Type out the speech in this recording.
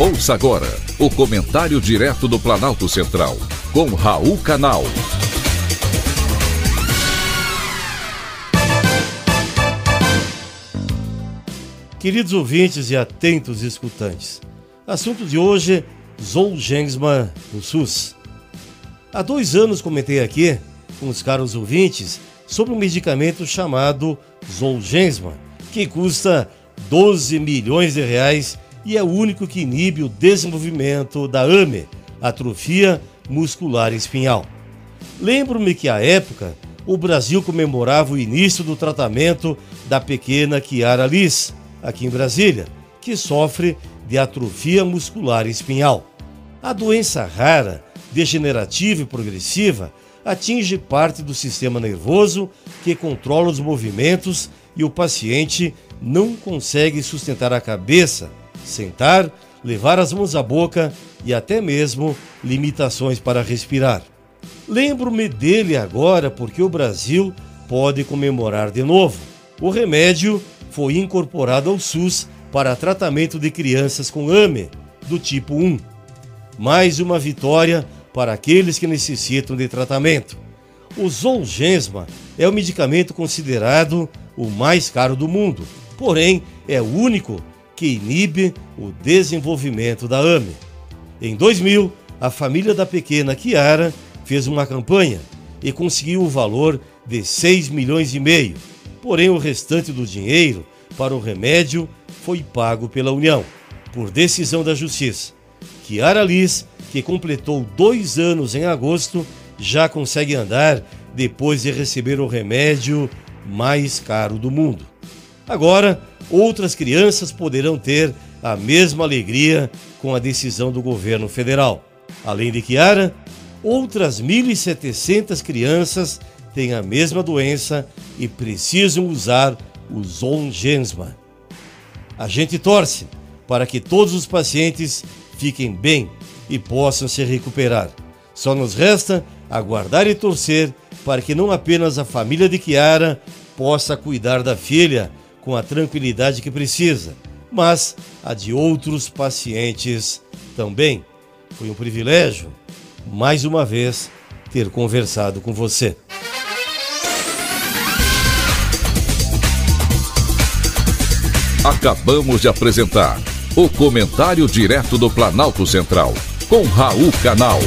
Ouça agora o comentário direto do Planalto Central, com Raul Canal. Queridos ouvintes e atentos escutantes, assunto de hoje: Zolgensma no SUS. Há dois anos comentei aqui com os caros ouvintes sobre um medicamento chamado Zolgensma, que custa 12 milhões de reais e é o único que inibe o desenvolvimento da AME, atrofia muscular espinhal. Lembro-me que à época o Brasil comemorava o início do tratamento da pequena Kiara Liz, aqui em Brasília, que sofre de atrofia muscular espinhal. A doença rara, degenerativa e progressiva atinge parte do sistema nervoso que controla os movimentos e o paciente não consegue sustentar a cabeça sentar, levar as mãos à boca e até mesmo limitações para respirar. Lembro-me dele agora porque o Brasil pode comemorar de novo. O remédio foi incorporado ao SUS para tratamento de crianças com AME, do tipo 1. Mais uma vitória para aqueles que necessitam de tratamento. O Zolgensma é o medicamento considerado o mais caro do mundo, porém é o único que inibe o desenvolvimento da AME. Em 2000, a família da pequena Kiara fez uma campanha e conseguiu o valor de 6 milhões e meio. Porém, o restante do dinheiro para o remédio foi pago pela União, por decisão da Justiça. Kiara Liz, que completou dois anos em agosto, já consegue andar depois de receber o remédio mais caro do mundo. Agora, outras crianças poderão ter a mesma alegria com a decisão do governo federal. Além de Kiara, outras 1.700 crianças têm a mesma doença e precisam usar o Zolgensma. A gente torce para que todos os pacientes fiquem bem e possam se recuperar. Só nos resta aguardar e torcer para que não apenas a família de Kiara possa cuidar da filha com a tranquilidade que precisa, mas a de outros pacientes também. Foi um privilégio, mais uma vez, ter conversado com você. Acabamos de apresentar o Comentário Direto do Planalto Central, com Raul Canal.